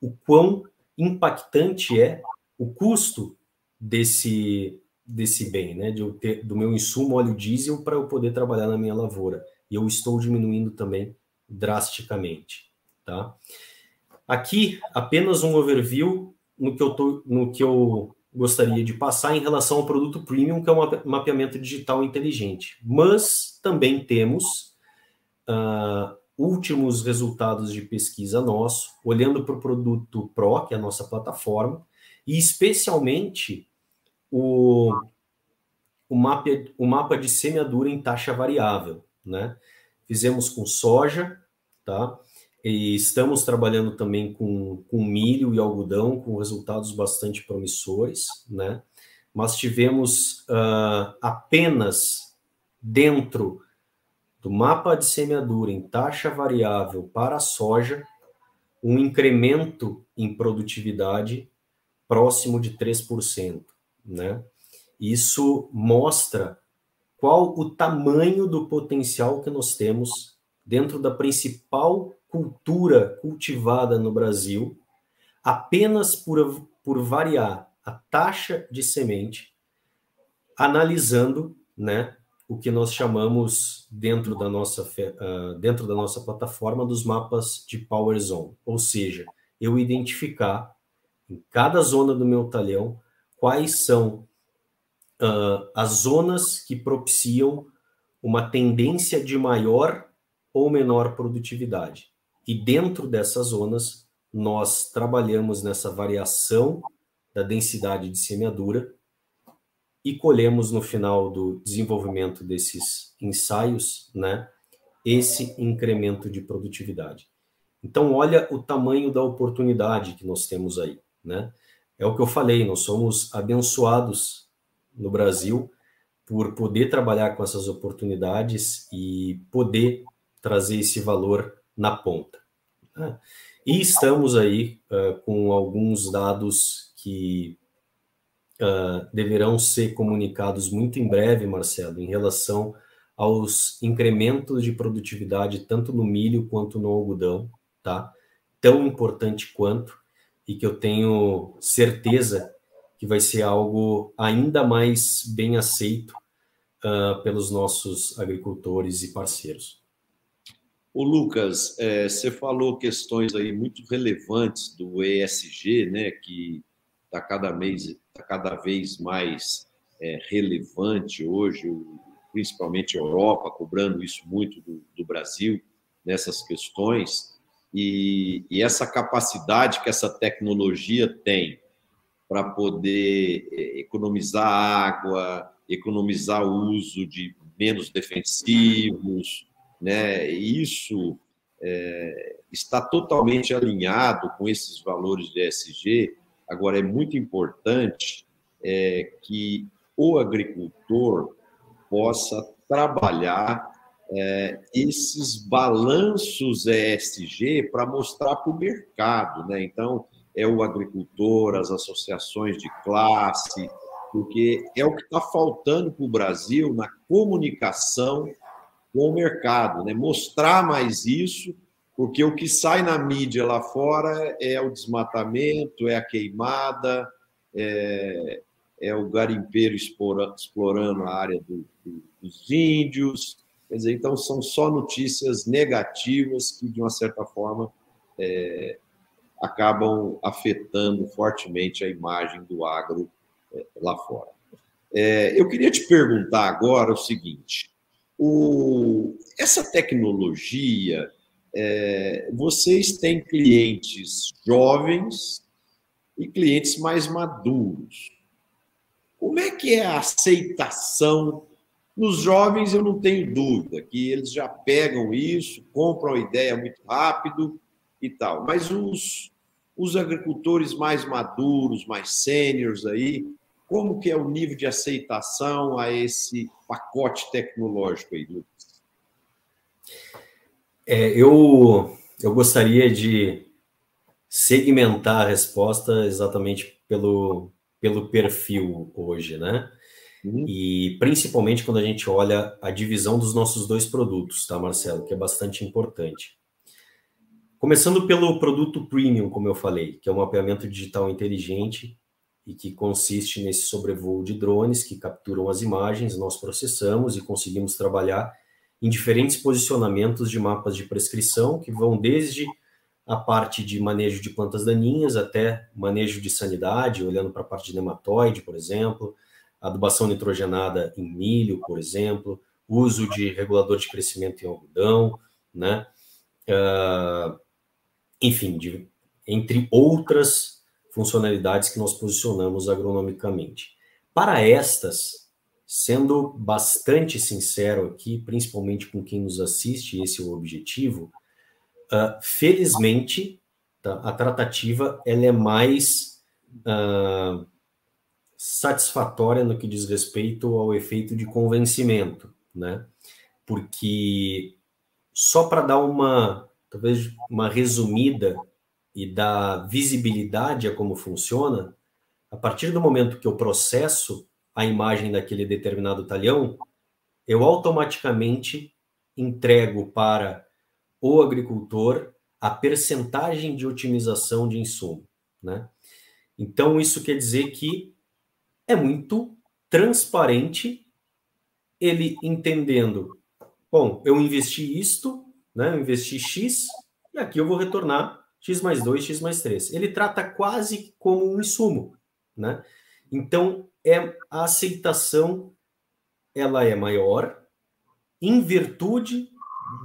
o quão impactante é o custo desse desse bem, né? De eu ter do meu insumo óleo diesel para eu poder trabalhar na minha lavoura. E eu estou diminuindo também drasticamente, tá? Aqui apenas um overview no que eu tô, no que eu gostaria de passar em relação ao produto premium, que é um mapeamento digital inteligente. Mas também temos uh, últimos resultados de pesquisa nosso, olhando para o produto Pro, que é a nossa plataforma, e especialmente o, o, mapa, o mapa de semeadura em taxa variável. Né? Fizemos com soja, tá? E estamos trabalhando também com, com milho e algodão, com resultados bastante promissores, né? Mas tivemos uh, apenas dentro do mapa de semeadura em taxa variável para a soja um incremento em produtividade próximo de 3%, né? Isso mostra qual o tamanho do potencial que nós temos dentro da principal cultura cultivada no Brasil, apenas por, por variar a taxa de semente, analisando né, o que nós chamamos dentro da nossa, uh, dentro da nossa plataforma dos mapas de Power Zone, ou seja, eu identificar em cada zona do meu talhão quais são uh, as zonas que propiciam uma tendência de maior ou menor produtividade. E dentro dessas zonas, nós trabalhamos nessa variação da densidade de semeadura e colhemos no final do desenvolvimento desses ensaios, né, esse incremento de produtividade. Então, olha o tamanho da oportunidade que nós temos aí, né? É o que eu falei, nós somos abençoados no Brasil por poder trabalhar com essas oportunidades e poder trazer esse valor na ponta. Né? E estamos aí uh, com alguns dados que uh, deverão ser comunicados muito em breve, Marcelo, em relação aos incrementos de produtividade tanto no milho quanto no algodão, tá? Tão importante quanto e que eu tenho certeza que vai ser algo ainda mais bem aceito uh, pelos nossos agricultores e parceiros. O Lucas, é, você falou questões aí muito relevantes do ESG, né, que está cada, mês, tá cada vez mais é, relevante hoje, principalmente a Europa, cobrando isso muito do, do Brasil nessas questões, e, e, essa capacidade que essa tecnologia tem para poder é, economizar água, economizar o uso de menos defensivos, né? Isso é, está totalmente alinhado com esses valores de ESG. Agora, é muito importante é, que o agricultor possa trabalhar é, esses balanços ESG para mostrar para o mercado. Né? Então, é o agricultor, as associações de classe, porque é o que está faltando para o Brasil na comunicação com o mercado, né? mostrar mais isso, porque o que sai na mídia lá fora é o desmatamento, é a queimada, é, é o garimpeiro explorando a área do, do, dos índios. Quer dizer, então são só notícias negativas que, de uma certa forma, é, acabam afetando fortemente a imagem do agro é, lá fora. É, eu queria te perguntar agora o seguinte: o, essa tecnologia, é, vocês têm clientes jovens e clientes mais maduros. Como é que é a aceitação? Nos jovens, eu não tenho dúvida que eles já pegam isso, compram a ideia muito rápido e tal. Mas os, os agricultores mais maduros, mais sêniores aí, como que é o nível de aceitação a esse pacote tecnológico aí, Lucas? É, eu, eu gostaria de segmentar a resposta exatamente pelo, pelo perfil hoje, né? Uhum. E principalmente quando a gente olha a divisão dos nossos dois produtos, tá, Marcelo? Que é bastante importante. Começando pelo produto premium, como eu falei, que é um mapeamento digital inteligente e que consiste nesse sobrevoo de drones que capturam as imagens, nós processamos e conseguimos trabalhar em diferentes posicionamentos de mapas de prescrição, que vão desde a parte de manejo de plantas daninhas até manejo de sanidade, olhando para a parte de nematóide, por exemplo, adubação nitrogenada em milho, por exemplo, uso de regulador de crescimento em algodão, né? Uh, enfim, de, entre outras funcionalidades que nós posicionamos agronomicamente. Para estas, sendo bastante sincero aqui, principalmente com quem nos assiste, esse é o objetivo, uh, felizmente, tá, a tratativa ela é mais uh, satisfatória no que diz respeito ao efeito de convencimento, né? Porque só para dar uma, talvez uma resumida e dar visibilidade a como funciona, a partir do momento que eu processo a imagem daquele determinado talhão, eu automaticamente entrego para o agricultor a percentagem de otimização de insumo, né? Então isso quer dizer que é muito transparente ele entendendo, bom, eu investi isto, né? Eu investi X e aqui eu vou retornar x mais 2, x mais 3. Ele trata quase como um insumo, né? Então, é a aceitação ela é maior em virtude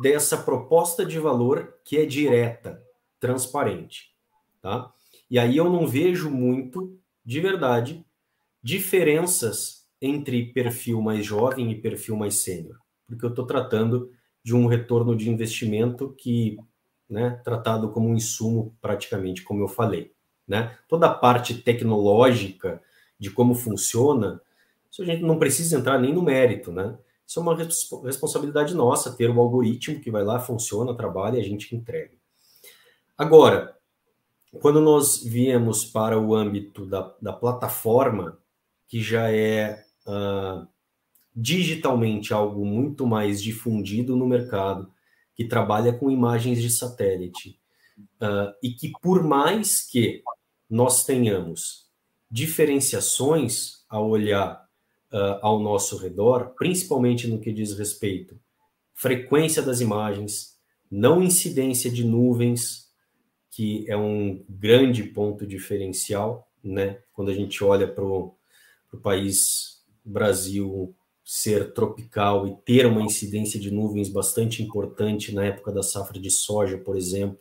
dessa proposta de valor que é direta, transparente, tá? E aí eu não vejo muito, de verdade, diferenças entre perfil mais jovem e perfil mais sênior, porque eu estou tratando de um retorno de investimento que né, tratado como um insumo praticamente, como eu falei. Né? Toda a parte tecnológica de como funciona, isso a gente não precisa entrar nem no mérito, né? Isso é uma responsabilidade nossa, ter um algoritmo que vai lá, funciona, trabalha e a gente entrega. Agora, quando nós viemos para o âmbito da, da plataforma, que já é uh, digitalmente algo muito mais difundido no mercado, que trabalha com imagens de satélite. Uh, e que, por mais que nós tenhamos diferenciações ao olhar uh, ao nosso redor, principalmente no que diz respeito frequência das imagens, não incidência de nuvens, que é um grande ponto diferencial, né? Quando a gente olha para o país Brasil, ser tropical e ter uma incidência de nuvens bastante importante na época da safra de soja, por exemplo,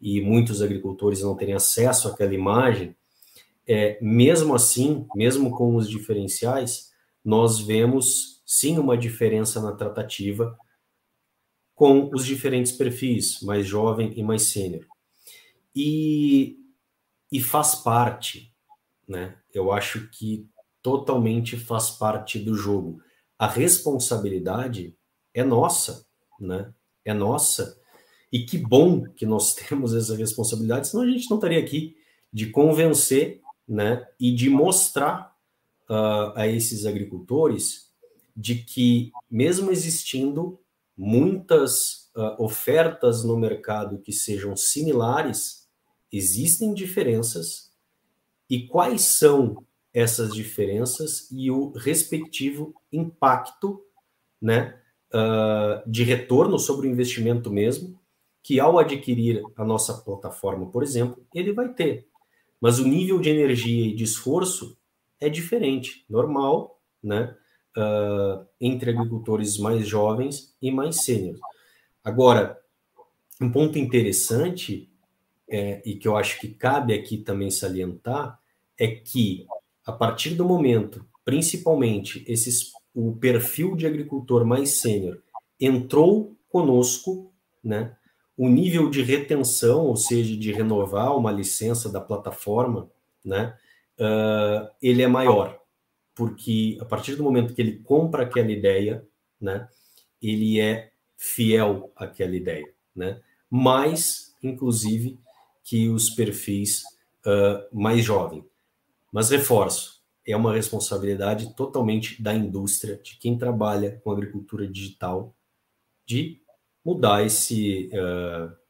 e muitos agricultores não terem acesso àquela imagem, é, mesmo assim, mesmo com os diferenciais, nós vemos sim uma diferença na tratativa com os diferentes perfis, mais jovem e mais sênior. E, e faz parte, né? Eu acho que totalmente faz parte do jogo a responsabilidade é nossa, né? É nossa. E que bom que nós temos essa responsabilidade, senão a gente não estaria aqui de convencer, né? E de mostrar uh, a esses agricultores de que, mesmo existindo muitas uh, ofertas no mercado que sejam similares, existem diferenças e quais são essas diferenças e o respectivo impacto né, uh, de retorno sobre o investimento mesmo, que ao adquirir a nossa plataforma, por exemplo, ele vai ter. Mas o nível de energia e de esforço é diferente, normal, né? Uh, entre agricultores mais jovens e mais sêniores. Agora, um ponto interessante, é, e que eu acho que cabe aqui também salientar, é que a partir do momento, principalmente esses, o perfil de agricultor mais sênior entrou conosco, né? O nível de retenção, ou seja, de renovar uma licença da plataforma, né? Uh, ele é maior, porque a partir do momento que ele compra aquela ideia, né? Ele é fiel àquela ideia, né? Mais, inclusive, que os perfis uh, mais jovens. Mas reforço, é uma responsabilidade totalmente da indústria, de quem trabalha com agricultura digital, de mudar esse. Uh,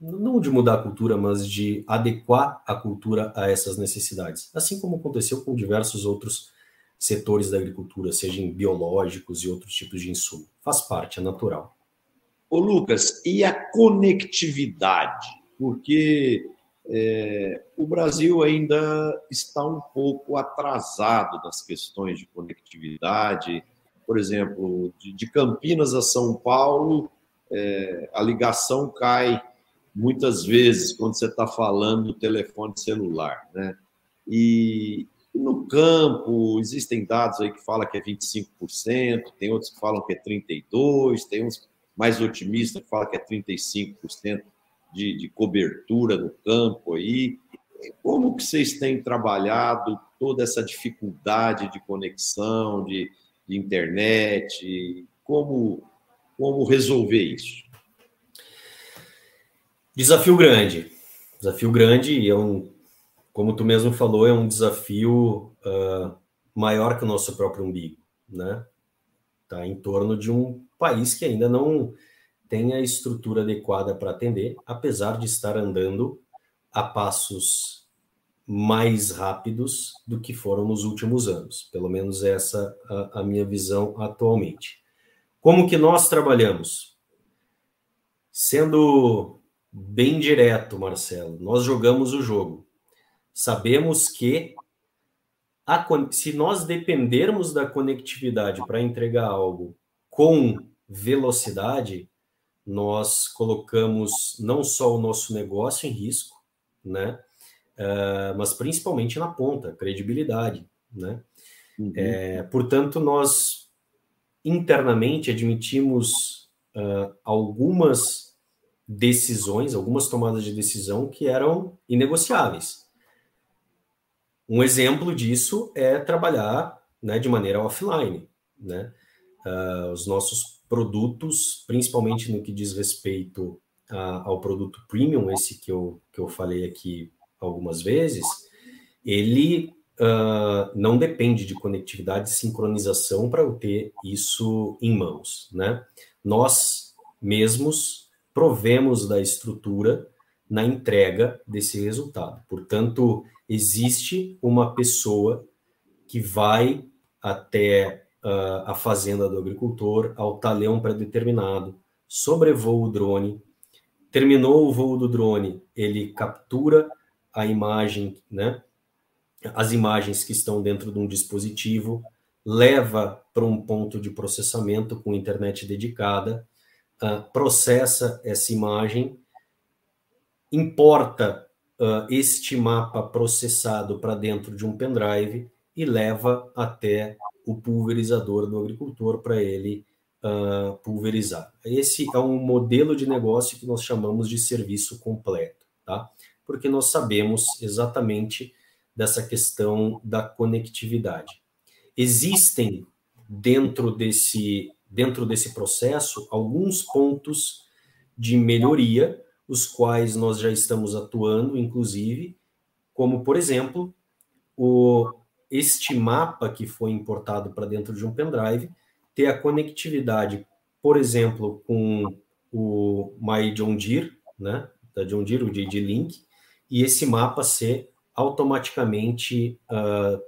não de mudar a cultura, mas de adequar a cultura a essas necessidades. Assim como aconteceu com diversos outros setores da agricultura, sejam biológicos e outros tipos de insumo. Faz parte, é natural. Ô Lucas, e a conectividade? Porque é, o Brasil ainda está um pouco atrasado nas questões de conectividade. Por exemplo, de, de Campinas a São Paulo, é, a ligação cai muitas vezes quando você está falando do telefone celular. Né? E no campo, existem dados aí que falam que é 25%, tem outros que falam que é 32%, tem uns mais otimistas que falam que é 35% de, de cobertura no campo aí. Como que vocês têm trabalhado toda essa dificuldade de conexão, de, de internet? Como, como resolver isso? Desafio grande. Desafio grande e é um, como tu mesmo falou, é um desafio uh, maior que o nosso próprio umbigo, né? Tá em torno de um país que ainda não tem a estrutura adequada para atender, apesar de estar andando a passos mais rápidos do que foram nos últimos anos. Pelo menos essa a, a minha visão atualmente. Como que nós trabalhamos? Sendo bem direto, Marcelo, nós jogamos o jogo. Sabemos que a, se nós dependermos da conectividade para entregar algo com velocidade, nós colocamos não só o nosso negócio em risco, né, uh, mas principalmente na ponta, credibilidade, né. Uhum. É, portanto, nós internamente admitimos uh, algumas decisões, algumas tomadas de decisão que eram inegociáveis. Um exemplo disso é trabalhar né, de maneira offline. Né? Uh, os nossos produtos, principalmente no que diz respeito a, ao produto premium, esse que eu, que eu falei aqui algumas vezes, ele uh, não depende de conectividade e sincronização para eu ter isso em mãos. Né? Nós mesmos provemos da estrutura na entrega desse resultado. Portanto, existe uma pessoa que vai até uh, a fazenda do agricultor ao talhão pré-determinado, sobrevoa o drone, terminou o voo do drone, ele captura a imagem, né, as imagens que estão dentro de um dispositivo, leva para um ponto de processamento com internet dedicada, uh, processa essa imagem, importa uh, este mapa processado para dentro de um pendrive e leva até o pulverizador do agricultor para ele uh, pulverizar. Esse é um modelo de negócio que nós chamamos de serviço completo, tá? Porque nós sabemos exatamente dessa questão da conectividade. Existem dentro desse dentro desse processo alguns pontos de melhoria, os quais nós já estamos atuando, inclusive, como por exemplo, o este mapa que foi importado para dentro de um pendrive ter a conectividade, por exemplo, com o My John Deere, né, da John Deere, o JD Link, e esse mapa ser automaticamente uh,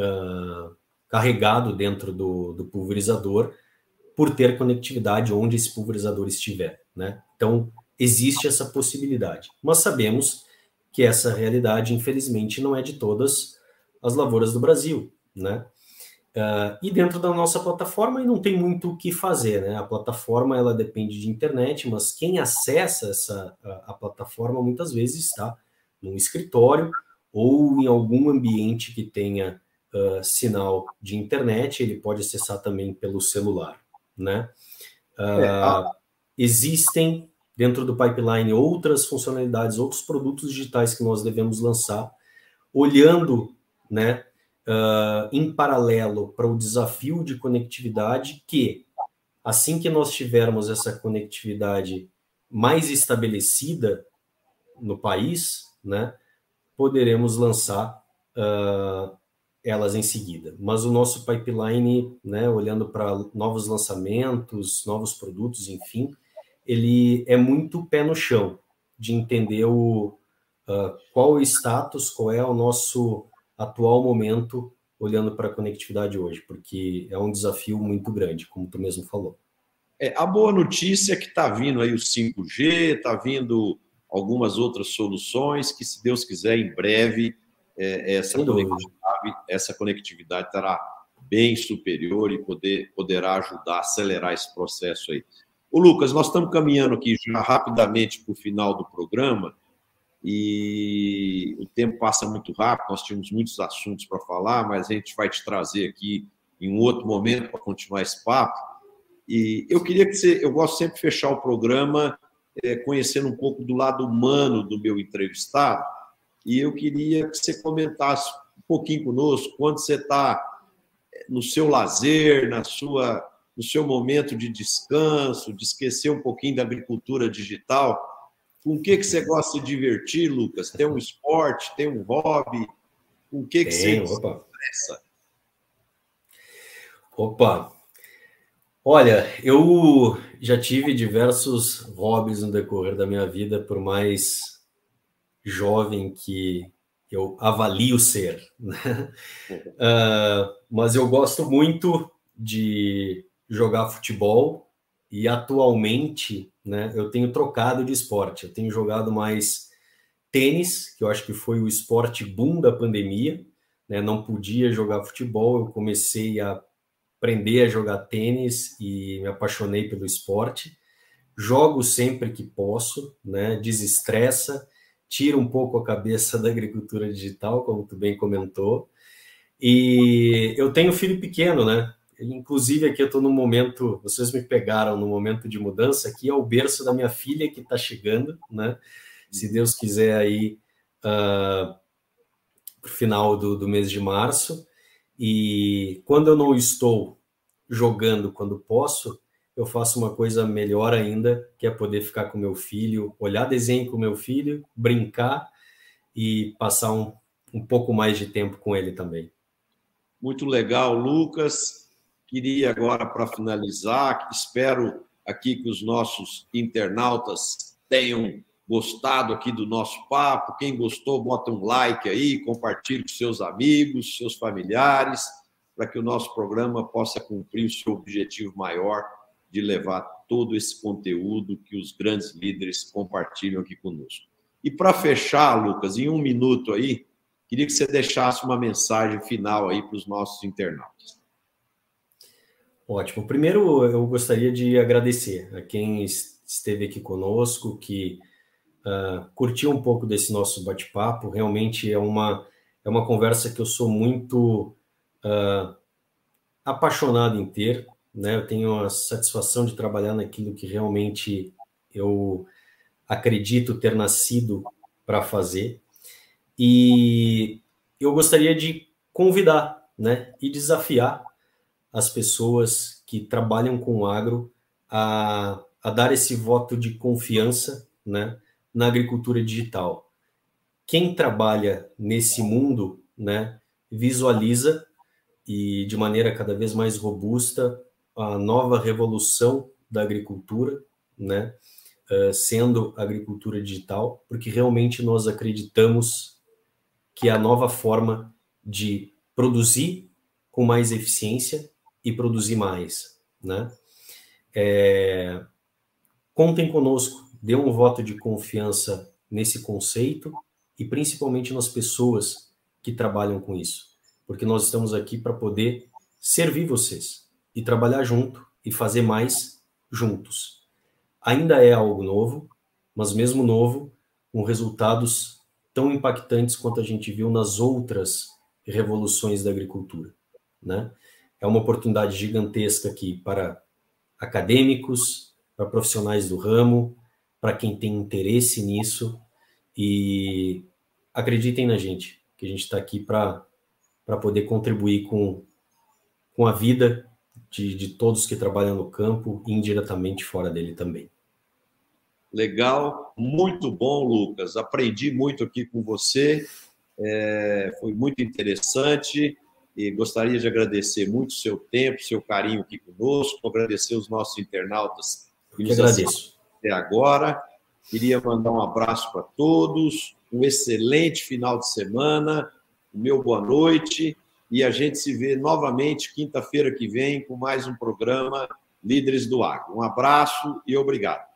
uh, carregado dentro do, do, pulverizador por ter conectividade onde esse pulverizador estiver, né? Então, existe essa possibilidade. Mas sabemos que essa realidade, infelizmente, não é de todas as lavouras do Brasil, né? Uh, e dentro da nossa plataforma não tem muito o que fazer, né? A plataforma ela depende de internet, mas quem acessa essa a, a plataforma muitas vezes está num escritório ou em algum ambiente que tenha uh, sinal de internet. Ele pode acessar também pelo celular, né? Uh, é, a... Existem dentro do pipeline outras funcionalidades, outros produtos digitais que nós devemos lançar, olhando, né? uh, em paralelo para o desafio de conectividade, que assim que nós tivermos essa conectividade mais estabelecida no país, né, poderemos lançar uh, elas em seguida. Mas o nosso pipeline, né, olhando para novos lançamentos, novos produtos, enfim, ele é muito pé no chão de entender o, uh, qual o status, qual é o nosso atual momento olhando para a conectividade hoje, porque é um desafio muito grande, como tu mesmo falou. É, a boa notícia é que está vindo aí o 5G, está vindo algumas outras soluções que, se Deus quiser, em breve é, essa, conectividade, essa conectividade estará bem superior e poder, poderá ajudar a acelerar esse processo aí. O Lucas, nós estamos caminhando aqui já rapidamente para o final do programa e o tempo passa muito rápido, nós tínhamos muitos assuntos para falar, mas a gente vai te trazer aqui em um outro momento para continuar esse papo. E eu queria que você, eu gosto sempre de fechar o programa é, conhecendo um pouco do lado humano do meu entrevistado, e eu queria que você comentasse um pouquinho conosco quando você está é, no seu lazer, na sua, no seu momento de descanso, de esquecer um pouquinho da agricultura digital com o que, que você gosta de divertir, Lucas? Tem um esporte, tem um hobby? Com o que, que você opa. Opa! Olha, eu já tive diversos hobbies no decorrer da minha vida, por mais jovem que eu avalio ser. Né? Uh, mas eu gosto muito de jogar futebol e atualmente né, eu tenho trocado de esporte. Eu tenho jogado mais tênis, que eu acho que foi o esporte boom da pandemia. Né, não podia jogar futebol, eu comecei a aprender a jogar tênis e me apaixonei pelo esporte. Jogo sempre que posso, né, desestressa, tira um pouco a cabeça da agricultura digital, como tu bem comentou. E eu tenho filho pequeno, né? Inclusive, aqui eu estou no momento, vocês me pegaram no momento de mudança, aqui é o berço da minha filha que está chegando, né? Se Deus quiser, aí, uh, final do, do mês de março. E quando eu não estou jogando, quando posso, eu faço uma coisa melhor ainda, que é poder ficar com meu filho, olhar desenho com meu filho, brincar e passar um, um pouco mais de tempo com ele também. Muito legal, Lucas. Queria agora, para finalizar, espero aqui que os nossos internautas tenham gostado aqui do nosso papo. Quem gostou, bota um like aí, compartilhe com seus amigos, seus familiares, para que o nosso programa possa cumprir o seu objetivo maior de levar todo esse conteúdo que os grandes líderes compartilham aqui conosco. E para fechar, Lucas, em um minuto aí, Queria que você deixasse uma mensagem final aí para os nossos internautas. Ótimo. Primeiro, eu gostaria de agradecer a quem esteve aqui conosco, que uh, curtiu um pouco desse nosso bate-papo. Realmente é uma, é uma conversa que eu sou muito uh, apaixonado em ter. Né? Eu tenho a satisfação de trabalhar naquilo que realmente eu acredito ter nascido para fazer. E eu gostaria de convidar né, e desafiar as pessoas que trabalham com o agro a, a dar esse voto de confiança né, na agricultura digital. Quem trabalha nesse mundo né, visualiza e de maneira cada vez mais robusta a nova revolução da agricultura, né, sendo agricultura digital, porque realmente nós acreditamos que é a nova forma de produzir com mais eficiência e produzir mais, né? É, contem conosco, dê um voto de confiança nesse conceito e principalmente nas pessoas que trabalham com isso, porque nós estamos aqui para poder servir vocês e trabalhar junto e fazer mais juntos. Ainda é algo novo, mas mesmo novo, com resultados tão impactantes quanto a gente viu nas outras revoluções da agricultura, né? É uma oportunidade gigantesca aqui para acadêmicos, para profissionais do ramo, para quem tem interesse nisso. E acreditem na gente, que a gente está aqui para poder contribuir com, com a vida de, de todos que trabalham no campo e indiretamente fora dele também. Legal, muito bom, Lucas. Aprendi muito aqui com você, é, foi muito interessante e gostaria de agradecer muito o seu tempo, seu carinho aqui conosco, agradecer os nossos internautas. Que nos assistiram até agora. Queria mandar um abraço para todos, um excelente final de semana, o meu boa noite e a gente se vê novamente quinta-feira que vem com mais um programa Líderes do Agro. Um abraço e obrigado.